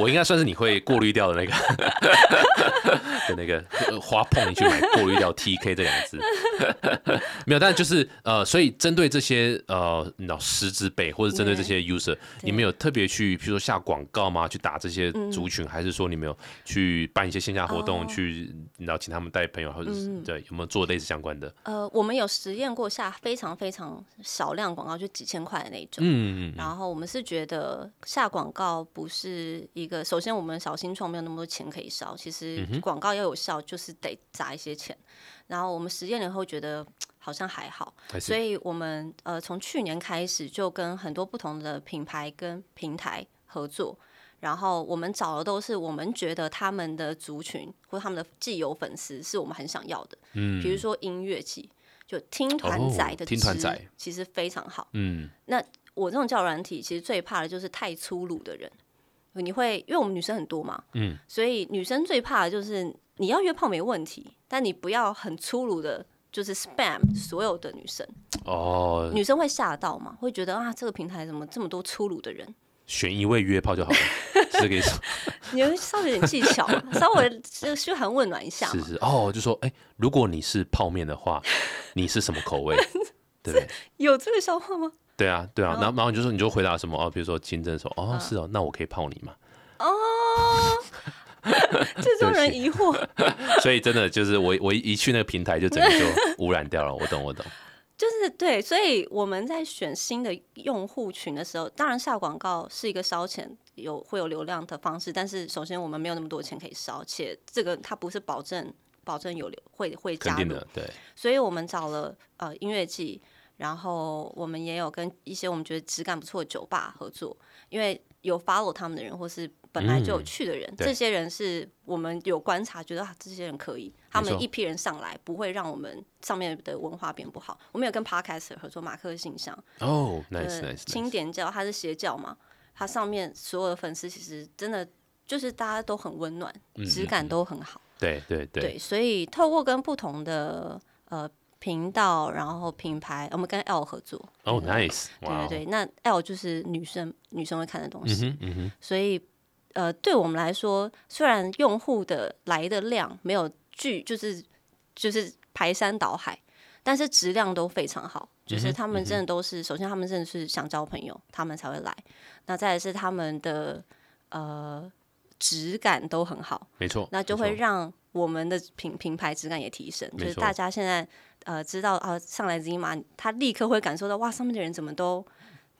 我应该算是你会过滤掉的那个 的那个呃花碰你去买过滤掉 TK 这两个字，没有，但就是呃，所以针对这些呃，你知道师资辈或者针对这些 user，你们有特别去，譬如说下广告吗？去打这些族群，还是说你们有去办一些线下活动，去你知道请他们带朋友，或者是对有没有做类似相关的？
呃，我们有实验过下非常非常少量广告，就几千块的那种。
嗯嗯
然后我们是觉得下广告不是一个，首先我们小新创没有那么多钱可以烧，其实
嗯
广告要有效就是得砸一些钱。然后我们实验了以后觉得好像还好，
还
所以我们呃从去年开始就跟很多不同的品牌跟平台合作。然后我们找的都是我们觉得他们的族群或他们的既有粉丝是我们很想要的，
嗯
比如说音乐季，就听团
哦
仔的值
听团仔
其实非常好。
嗯那
我这种交友软体，其实最怕的就是太粗鲁的人。你会，因为我们女生很多嘛，
嗯，
所以女生最怕的就是你要约炮没问题，但你不要很粗鲁的，就是 spam 所有的女生，
哦，
女生会吓到嘛，会觉得啊，这个平台怎么这么多粗鲁的人？
选一位约炮就好了，是这个意思。
你们稍微有点技巧，稍微就嘘寒问暖一下。
是是哦，就说哎、如果你是泡面的话，你是什么口味？对不对？
有这个笑话吗？
对啊，对啊，
然后
然后你就说你就回答什么哦，比如说金针说哦
嗯。
是哦，那我可以泡你吗？
哦，这种人疑惑，
所以真的就是我我一去那个平台就整个就污染掉了，我懂我懂，
就是对，所以我们在选新的用户群的时候，当然下广告是一个烧钱有会有流量的方式，但是首先我们没有那么多钱可以烧，且这个它不是保证保证有流会会加入，
对，
所以我们找了呃音乐季，然后我们也有跟一些我们觉得质感不错的酒吧合作，因为有 follow 他们的人或是本来就有
嗯
去的人，
对。
这些人是我们有观察，觉得啊这些人可以，他们一批人上来不会让我们上面的文化变不好。我们有跟 Podcast 合作，马克信箱，
哦，nice
呃
nice，
清点教，他是邪教嘛，他上面所有的粉丝其实真的就是大家都很温暖，质感都很好。
对对对，
对，所以透过跟不同的呃频道，然后品牌，我们跟 L 合作。
哦
嗯
，nice，
对对对，那 L 就是女生女生会看的东
嗯
西，
哼嗯哼，
所以呃，对我们来说，虽然用户的来的量没有巨，就是就是排山倒海，但是质量都非常好。就是他们真的都是，首先他们真的是想交朋友，他们才会来。那再来是他们的呃质感都很好，
没错，
那就会让我们的品品牌质感也提升。就是大家现在呃知道啊上来 z 嘛他立刻会感受到哇，上面的人怎么都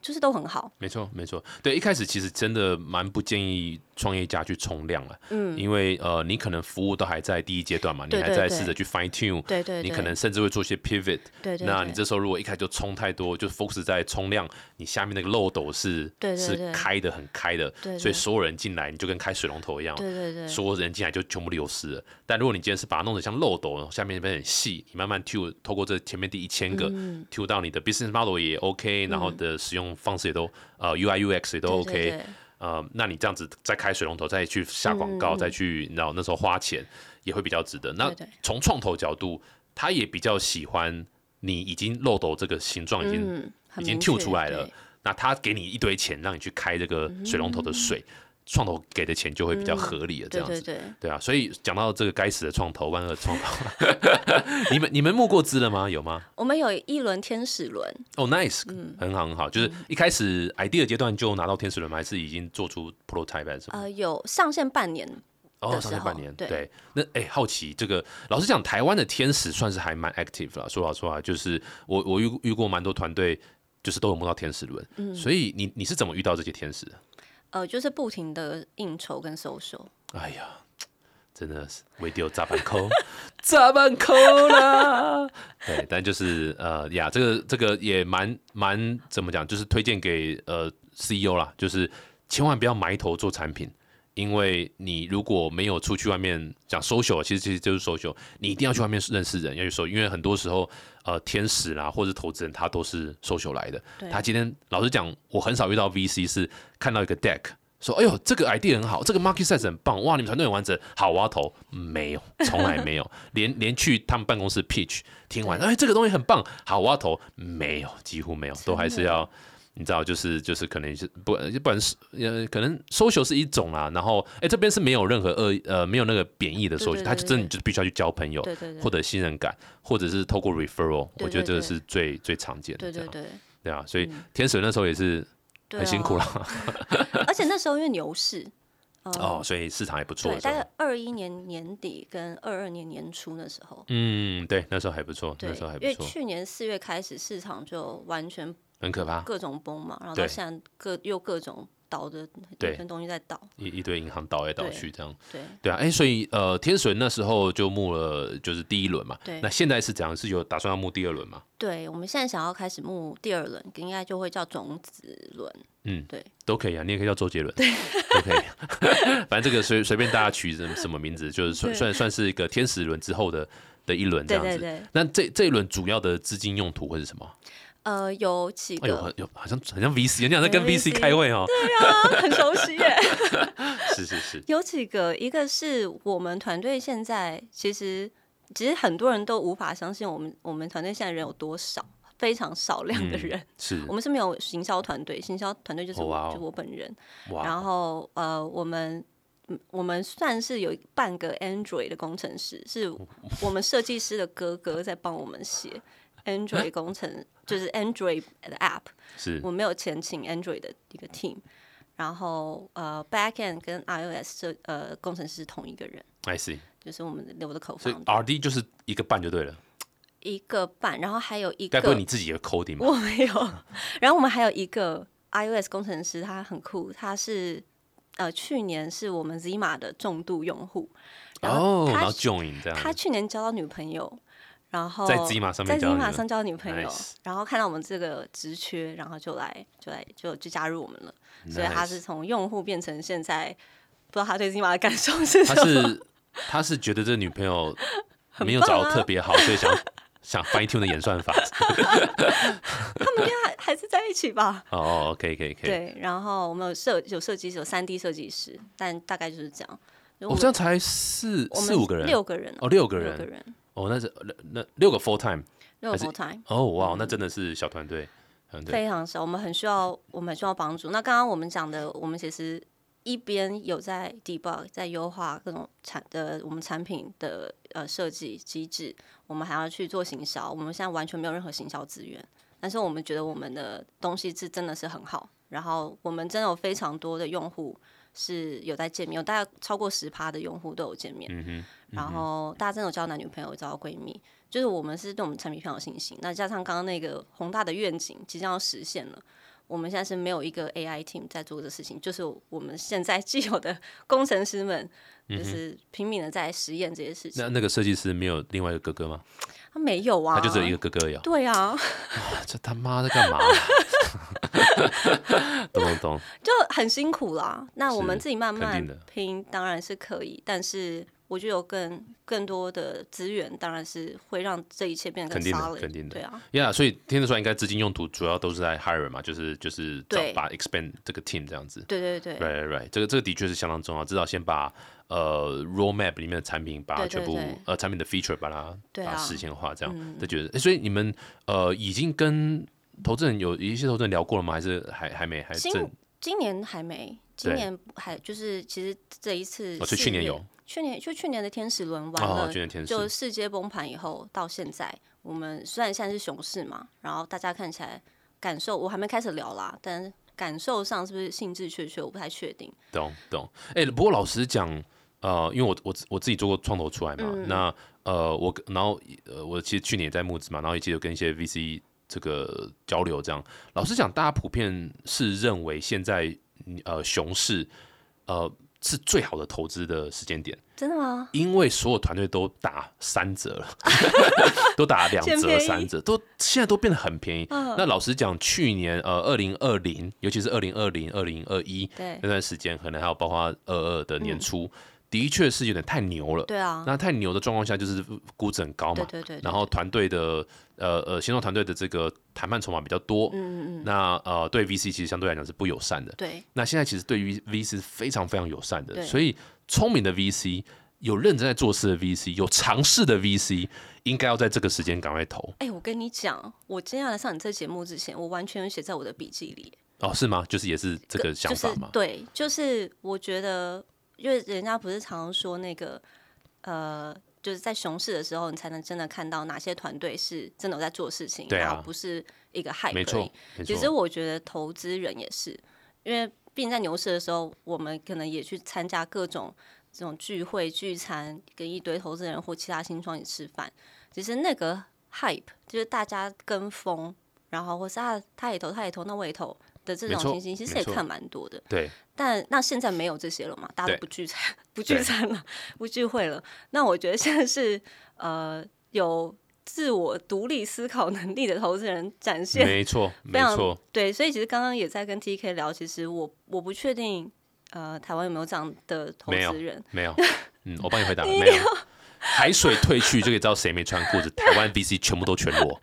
就是都很好。
没错，没错。对，一开始其实真的蛮不建议创业家去冲量了，
嗯，
因为呃，你可能服务都还在第一阶段嘛，你还在试着去 fine tune，
对对对，
你可能甚至会做一些 pivot。
对对，对
那你这时候如果一开始就冲太多，就 focus 在冲量，你下面那个漏斗是是
对对对
开的很开的，所以所有人进来你就跟开水龙头一样，
对对对，
所有人进来就全部流失了。但如果你今天是把它弄得像漏斗，下面那边很细，你慢慢 tune，透过这前面第一千个、
嗯
tune 到你的 business model 也 OK，、然后的使用方式也都呃 UI UX 也都 OK，
对对对。
呃，那你这样子再开水龙头，再去下广告，
嗯。
再去你知道那时候花钱也会比较值得。那从创投角度，他也比较喜欢你已经漏斗这个形状已经、
嗯，
已经
明
Q 出来了，那他给你一堆钱让你去开这个水龙头的水，创投给的钱就会比较合理了，这样子。
对对对，
对啊，所以讲到这个该死的创投，万恶的创投，你们你们募过资了吗？有吗？
我们有一轮天使轮，
哦、n i c e
嗯
很好很好，就是一开始 idea 阶段就拿到天使轮吗？还是已经做出 prototype 还是什么？
呃，有上线半年，
哦，上线半年，
对
那哎、好奇这个，老实讲，台湾的天使算是还蛮 active 了。说老实话，就是我我遇遇过蛮多团队，就是都有摸到天使轮。
嗯
所以你你是怎么遇到这些天使的？
呃，就是不停的应酬跟搜索，
哎呀，真的是微丢砸板扣，砸板扣啦。对，但就是呃呀，这个这个也蛮蛮怎么讲，就是推荐给呃 CEO 啦，就是千万不要埋头做产品。因为你如果没有出去外面讲 social，其实其实就是 social，你一定要去外面认识人，要去说，因为很多时候，呃，天使啦或者投资人他都是 social 来的。他今天老实讲，我很少遇到 VC 是看到一个 deck 说，哎呦，这个 idea 很好，这个 market size 很棒，哇，你们团队很完整，好，我要投。没有，从来没有，连连去他们办公室 pitch 听完，哎，这个东西很棒，好，我要投。没有，几乎没有，都还是要。你知道，就是就是可能是不不管是呃，可能 social 是一种啦，然后哎，这边是没有任何恶呃，没有那个贬义的 social，他就真的你就必须要去交朋友，对对对。获得信任感，或者是透过 referral，我觉得这个是最最常见的，对对对，对啊，所以天水那时候也是很辛苦了，
而且那时候因为牛市
哦，所以市场还不错，
大概二一年年底跟二二年年初那时候，
嗯，对，那时候还不错，那时候还不错，
因为去年四月开始市场就完全。
很可怕，
各种崩嘛，然后到现在各又各种倒的，对，东西在倒，
一一堆银行倒来倒去这样，
对
对啊，哎，所以呃，天水那时候就募了，就是第一轮嘛，
对，
那现在是怎样？是有打算要募第二轮吗？
对，我们现在想要开始募第二轮，应该就会叫种子轮，
嗯，
对，
都可以啊，你也可以叫周杰伦，对，都可以，反正这个随随便大家取什么什么名字，就是算算算是一个天使轮之后的的一轮这样子。那这这一轮主要的资金用途会是什么？
呃，有几个，
有有好像好像 VC，你讲在跟 VC 开会哦，
对啊，很熟悉 耶。
是是是，
有几个，一个是我们团队现在其实其实很多人都无法相信我们我们团队现在人有多少，非常少量的人。
是
我们是没有行销团队，行销团队就是我就我本人。然后呃，我们我们算是有半个 Android 的工程师，是我们设计师的哥哥在帮我们写。Android 工程就是 Android 的 App，
是。
我没有钱请 Android 的一个 team，然后呃 Backend 跟 iOS 这呃工程师是同一个人
，I see，
就是我们留的口
方，所以 RD 就是一个半就对了，
一个半，然后还有一个，
该不会你自己的 coding 吗？
我没有，然后我们还有一个 iOS 工程师，他很酷，他是呃去年是我们 Zima 的重度用户，
哦，然后 join 这样，
他去年交到女朋友。然后
在基马上
在基马上交女朋友，然后看到我们这个职缺，然后就来就来就就加入我们了。所以他是从用户变成现在，不知道他对基马的感受是什么？
他是他是觉得这女朋友 没有找到特别好，所以想 想 fine tune 的演算法。
他们应该还还是在一起吧？
哦，可以可以可以。
对，然后我们有设有设计师，有三 D 设计师，但大概就是这样。
我这样才四四五个人，
六个人
哦，六个
人，
六个人。哦，那是那那六个 full time，
六个 full time。
哦，哇，那真的是小团队，
非常少。我们很需要，我们很需要帮助。那刚刚我们讲的，我们其实一边有在 debug，在优化各种产的我们产品的呃设计机制，我们还要去做行销。我们现在完全没有任何行销资源，但是我们觉得我们的东西是真的是很好。然后我们真的有非常多的用户是有在见面，有大概超过十趴的用户都有见面。嗯哼。然后大家真的有交男女朋友，交到闺蜜，就是我们是对我们产品非常有信心。那加上刚刚那个宏大的愿景即将要实现了，我们现在是没有一个 AI team 在做这事情，就是我们现在既有的工程师们，就是拼命的在实验这些事情。
那那个设计师没有另外一个哥哥吗？
他没有啊，
他就只有一个哥哥呀。
对啊，
这他妈在干嘛？懂 懂 懂，
就很辛苦啦。那我们自己慢慢拼，当然是可以，但是。我觉得有更更多的资源，当然是会让这一切变得更
沙了。肯定的，
对啊。
Yeah，所以听得出来，应该资金用途主要都是在 hire 嘛，就是就是把 expand 这个 team 这样子。
对对对。
Right right，这个这个的确是相当重要，至少先把呃 roadmap 里面的产品，把它全部呃产品的 feature 把它把它实现化，这样就觉得。所以你们呃已经跟投资人有一些投资人聊过了吗？还是还还没？还
今今年还没，今年还就是其实这一次，
哦，是去年有。
去年就去年的天使轮完了，就世界崩盘以后到现在，我们虽然现在是熊市嘛，然后大家看起来感受我还没开始聊啦，但感受上是不是兴致缺缺，我不太确定。
懂懂，哎，不过老实讲，呃，因为我我我自己做过创投出来嘛，那呃我然后呃我其实去年也在募资嘛，然后也记得跟一些 VC 这个交流，这样老实讲，大家普遍是认为现在呃熊市呃。是最好的投资的时间点，
真的吗？
因为所有团队都打三折了，都打两折、三折，都现在都变得很便宜。
嗯
那老实讲，去年呃，二零二零，尤其是二零二零、二零二一那段时间，可能还有包括二二的年初，的确是有点太牛了。
对啊，
那太牛的状况下，就是估值很高嘛。
对对对对
然后团队的呃呃，行动团队的这个谈判筹码比较多。
嗯嗯嗯，
那呃，对 VC 其实相对来讲是不友善的。
对
那现在其实对于 VC 是非常非常友善的，所以聪明的 VC、有认真在做事的 VC、有尝试的 VC，应该要在这个时间赶快投。
哎、我跟你讲，我今天要来上你这节目之前，我完全有写在我的笔记里。
哦，是吗？就是也是这个想法
就是。对，就是我觉得，因为人家不是常说那个，呃，就是在熊市的时候，你才能真的看到哪些团队是真的有在做事情，
对啊
然后不是一个害。
没错，
其实，我觉得投资人也是，因为毕竟在牛市的时候，我们可能也去参加各种这种聚会、聚餐，跟一堆投资人或其他新创一起吃饭。其实那个 hype 就是大家跟风，然后或是啊他也投，他也投，那我也投的这种情形，其实也看蛮多的。
对，
但那现在没有这些了嘛？大家都不聚餐，不聚餐了，不聚会了。那我觉得现在是呃有自我独立思考能力的投资人展现
没错，没错，
对，所以其实刚刚也在跟 TK 聊，其实我我不确定，呃，台湾有没有这样的投
没有
资人？
没有。嗯，我帮你回答，没有。海水退去就可以知道谁没穿裤子。台湾 VC 全部都全裸，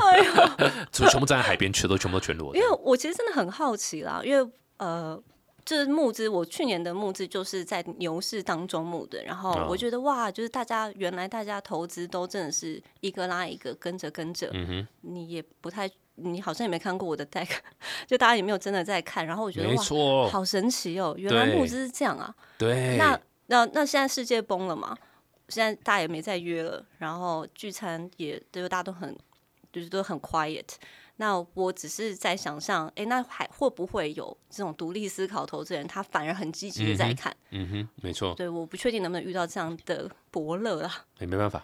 哎呦，
就全部站在海边，全都全部都全裸。
因为我其实真的很好奇啦，因为呃，就是募资，我去年的募资就是在牛市当中募的，然后
哦
我觉得哇，就是大家原来大家投资都真的是一个拉一个，跟着跟着，
嗯哼，
你也不太，你好像也没看过我的 deck，就大家也没有真的在看，然后我觉得
没
哇，
错，
好神奇哦，原来募资是这样啊。
对，
那那那现在世界崩了嘛？现在大家也没再约了，然后聚餐也都大家都很就是都很 quiet。那我只是在想象，哎、那还会不会有这种独立思考投资人，他反而很积极的在看？
嗯哼，没错，
对，我不确定能不能遇到这样的伯乐啦。
也没办法，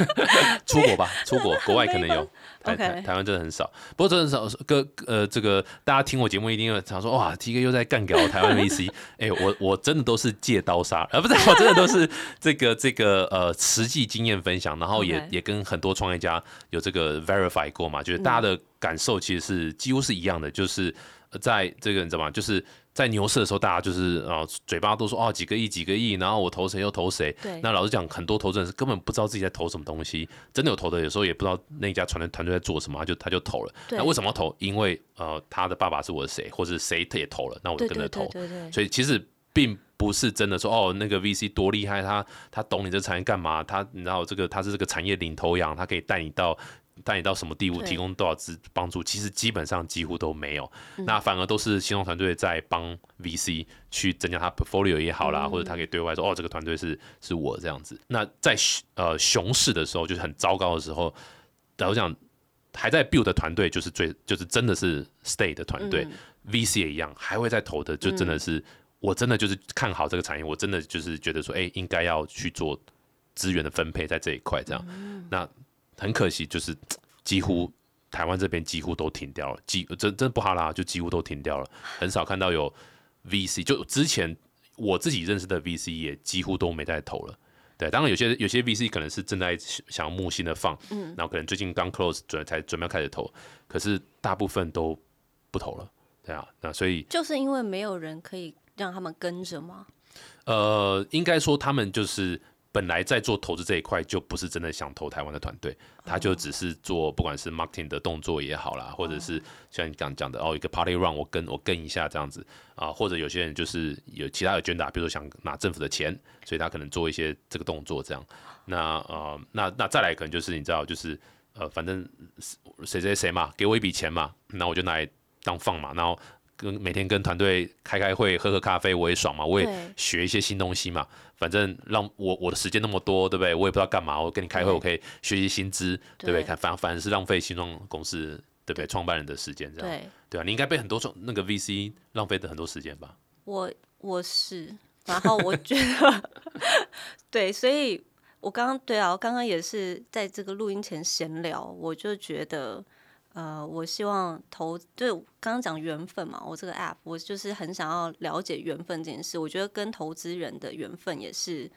出国吧，出国，国外可能有，台
OK
台台湾真的很少。不过真的少，哥呃，这个大家听我节目一定会常说，哇，T K 又在干掉台湾 VC，哎、我我真的都是借刀杀，而、不是，我真的都是这个这个呃实际经验分享，然后也也跟很多创业家有这个 verify 过嘛，就是大家的感受其实是几乎是一样的，就是呃在这个你知道吗？就是在牛市的时候，大家就是啊、呃嘴巴都说哦几个亿几个亿，然后我投谁又投谁。
对
那老实讲，很多投资人是根本不知道自己在投什么东西，真的有投的，有时候也不知道那家团队团队在做什么，他就他就投了。
对
那为什么要投？因为呃他的爸爸是我的谁，或者谁他也投了，那我就跟着投。
对对对对，
所以其实并不是真的说哦，那个 VC 多厉害，他他懂你这产业干嘛？他你知道这个他是这个产业领头羊，他可以带你到带你到什么地步，提供多少资帮助？其实基本上几乎都没有，
嗯
那反而都是新创团队在帮 VC 去增加他 portfolio 也好啦，
嗯
或者他可以对外说哦，这个团队是是我这样子。那在呃熊市的时候，就是很糟糕的时候，老实讲。还在 build 的团队就是最就是真的是 stay 的团队、
嗯
v c 也一样，还会再投的，就真的是、我真的就是看好这个产业，我真的就是觉得说，哎、应该要去做资源的分配在这一块，这样。那很可惜，就是几乎台湾这边几乎都停掉了，几真真不哈啦，就几乎都停掉了，很少看到有 VC，就之前我自己认识的 VC 也几乎都没在投了。对，当然有些有些 VC 可能是正在想要木星的放，嗯，然后可能最近刚 close 准才准备要开始投，可是大部分都不投了，对啊，那所以
就是因为没有人可以让他们跟着吗？
呃，应该说他们就是本来在做投资这一块，就不是真的想投台湾的团队，他就只是做不管是 marketing 的动作也好啦，或者是像你刚刚讲的哦，一个 party run 我跟我跟一下这样子啊，或者有些人就是有其他的 agenda，比如说想拿政府的钱，所以他可能做一些这个动作这样。那呃，那那再来可能就是你知道，就是呃，反正谁谁谁嘛，给我一笔钱嘛，那我就拿来当放嘛，然后。跟每天跟团队开开会、喝喝咖啡，我也爽嘛，我也学一些新东西嘛。反正让我我的时间那么多，对不对？我也不知道干嘛，我跟你开会，我可以学习新知，对不对？
对
看反反而是浪费新创公司，对不对？创办人的时间，这样
对，
对啊，你应该被很多创那个 VC 浪费的很多时间吧？
我我是，然后我觉得，对，所以我刚刚对啊，我刚刚也是在这个录音前闲聊，我就觉得，呃，我希望投，对刚刚讲缘分嘛，我这个 app，我就是很想要了解缘分这件事。我觉得跟投资人的缘分也是，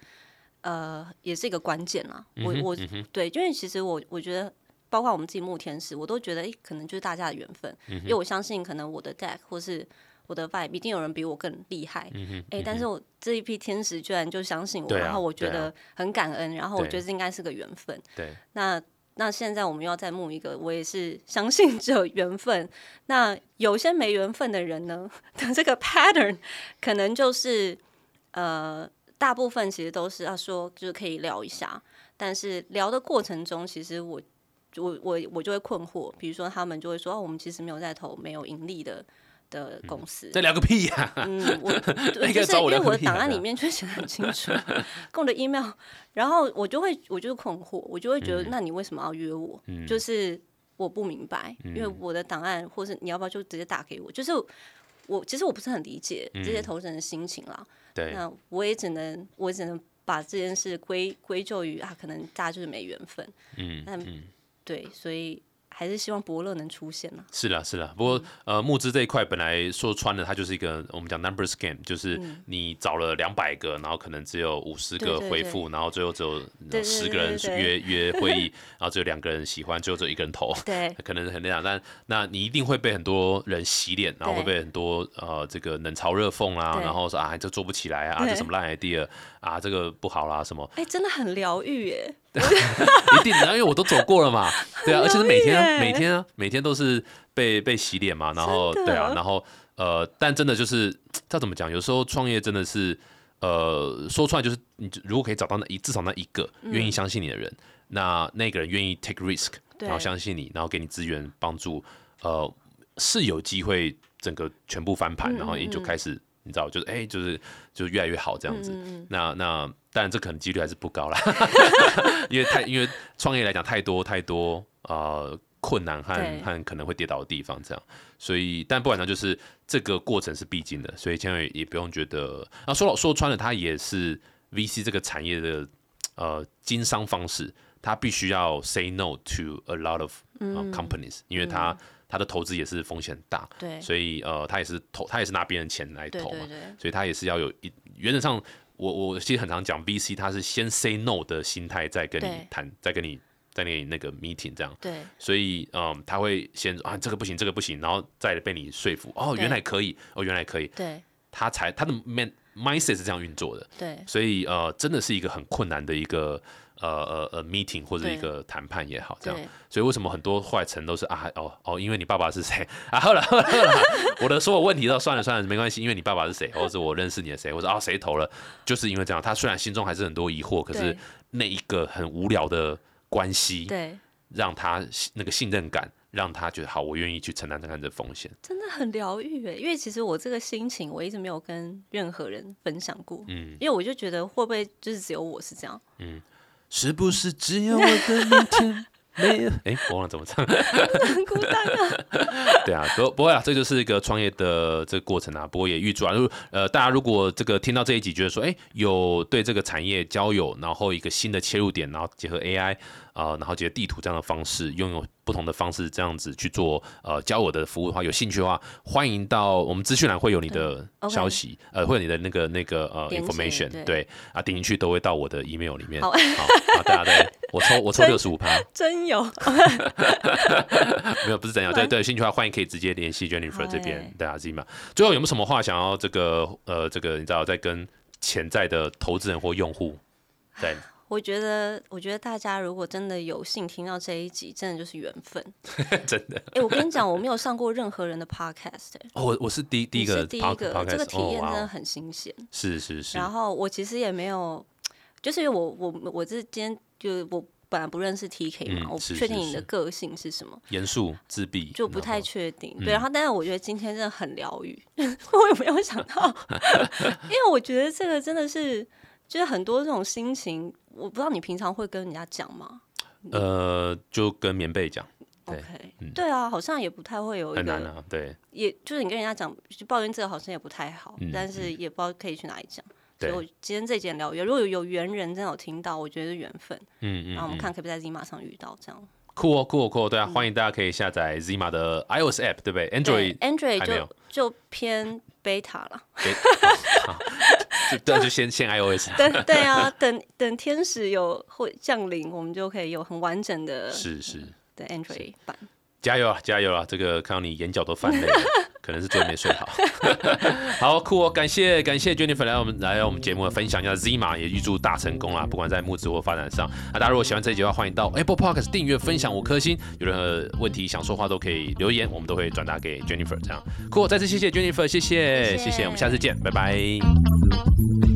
呃，也是一个关键啦。我我对，因为其实我我觉得，包括我们自己木天使，我都觉得，哎，可能就是大家的缘分。因为我相信，可能我的 deck 或是我的 vibe，一定有人比我更厉害。哎，但是我这一批天使居然就相信我，然后我觉得很感恩，然后我觉得这应该是个缘分。
对，
那那现在我们要再募一个，我也是相信只有缘分。那有些没缘分的人呢 的这个 pattern，可能就是呃。大部分其实都是要说，就是可以聊一下，但是聊的过程中，其实我我我我就会困惑。比如说，他们就会说：“哦，我们其实没有在投没有盈利的的公司。”
在聊个屁呀！
嗯，我 就是因为我的档案里面就写的很清楚，跟我的 email，然后我就会我就是困惑，我就会觉得，那你为什么要约我？就是我不明白，因为我的档案，或是你要不要就直接打给我？就是我其实我不是很理解这些投资人的心情啦。对那我也只能，我只能把这件事归归咎于啊，可能大家就是没缘分。嗯，那对，所以。还是希望伯乐能出现呢。
是了，是了。不过呃，募资这一块本来说穿了，它就是一个我们讲 numbers game，就是你找了两百个，然后可能只有五十个回复，然后最后只有十个人约约 会议，然后只有两个人喜欢，最后只有一个人投。
对，
可能很那样。但那你一定会被很多人洗脸，然后会被很多呃这个冷嘲热讽啊，然后说啊这做不起来啊，这什么烂 idea 啊，这个不好啦什么。
哎，真的很疗愈耶。
一定的，因为我都走过了嘛，对啊，而且是每天每天啊，每天都是被被洗脸嘛，然后对啊，然后呃，但真的就是这怎么讲？有时候创业真的是呃，说出来就是你如果可以找到那一至少那一个愿意相信你的人，那那个人愿意 take risk，然后相信你，然后给你资源帮助，呃，是有机会整个全部翻盘，然后也就开始。你知道，就是哎，就是就越来越好这样子。那那当然，这可能几率还是不高啦，因为太因为创业来讲太多太多呃困难和和可能会跌倒的地方这样。所以，但不管怎就是这个过程是必经的，所以千万也不用觉得。啊，说老说穿了，它也是 VC 这个产业的呃经商方式，它必须要 say no to a lot of companies，因为它。他的投资也是风险大，
对，
所以呃，他也是投，他也是拿别人钱来投嘛，所以他也是要有一原则上，我我其实很常讲 VC，他是先 say no 的心态，在跟你谈，在跟你在那那个 meeting 这样，
对，
所以嗯，他会先啊这个不行，这个不行，然后再被你说服，哦，原来可以，哦，原来可以，
对，
他才他的 man mindset 是这样运作的，
对，
所以呃，真的是一个很困难的一个。呃呃呃，meeting 或者一个谈判也好，这样，所以为什么很多坏成都是啊哦哦，因为你爸爸是谁？啊？后来后来我的所有问题都算了算了，没关系，因为你爸爸是谁，或者我认识你的谁，或者啊谁投了，就是因为这样。他虽然心中还是很多疑惑，可是那一个很无聊的关系，
对，
让他那个信任感，让他觉得好，我愿意去承担这样的风险，
真的很疗愈诶。因为其实我这个心情，我一直没有跟任何人分享过，嗯，因为我就觉得会不会就是只有我是这样，嗯。
是不是只有我的明天没有？哎，我忘了怎么唱。
很 孤单啊。
对啊，不不会啊，这就是一个创业的这个过程啊。不过也预祝啊，如呃，大家如果这个听到这一集，觉得说，哎，有对这个产业交友，然后一个新的切入点，然后结合 AI 啊，然后结合地图这样的方式，拥有。不同的方式这样子去做，呃，教我的服务的话，有兴趣的话，欢迎到我们资讯栏会有你的消息，呃，会有你的那个那个呃 information，对，啊，点进去都会到我的 email 里面。好，好，大家对，我抽我抽六十五趴，
真有，
没有不是真有，对 对，兴趣的话欢迎可以直接联系 Jennifer 这边，大家自己嘛。最后有没有什么话想要这个呃这个你知道在跟潜在的投资人或用户在？
我觉得，我觉得大家如果真的有幸听到这一集，真的就是缘分，
真的。
哎，我跟你讲，我没有上过任何人的 podcast，
哦，我我是第第一个，
第一个，这个体验真的很新鲜，
是是是。
然后我其实也没有，就是我我我这今天就我本来不认识 TK 嘛，我不确定你的个性是什么，
严肃自闭，
就不太确定。对，然后但是我觉得今天真的很疗愈，我也没有想到，因为我觉得这个真的是，就是很多这种心情。我不知道你平常会跟人家讲吗？
呃，就跟棉被讲。
OK，对啊，好像也不太会有
很难啊。对，
也就是你跟人家讲，就抱怨这个好像也不太好，但是也不知道可以去哪里讲。所以我今天这件聊缘，如果有有缘人真的有听到，我觉得是缘分。嗯嗯。然后我们看可不可以在自己马上遇到这样。
酷哦，酷哦，酷哦，对啊，欢迎大家可以下载 Zima 的 iOS app，对不对？Android
Android
还没有
就就偏 beta 了。
对，就先先 iOS。
对对啊，等等天使有会降临，我们就可以有很完整的
是是，
对 Android 版。
加油啊，加油啊！这个看到你眼角都泛泪了，可能是昨天没睡好。好酷哦，感谢感谢 Jennifer 来我们来我们节目分享一下 Z 码，也预祝大成功啦！不管在募资或发展上。那大家如果喜欢这一集的话，欢迎到 Apple Podcast 订阅、分享五颗星。有任何问题想说话都可以留言，我们都会转达给 Jennifer。这样酷，再次谢谢 Jennifer，谢谢谢谢，我们下次见，拜拜。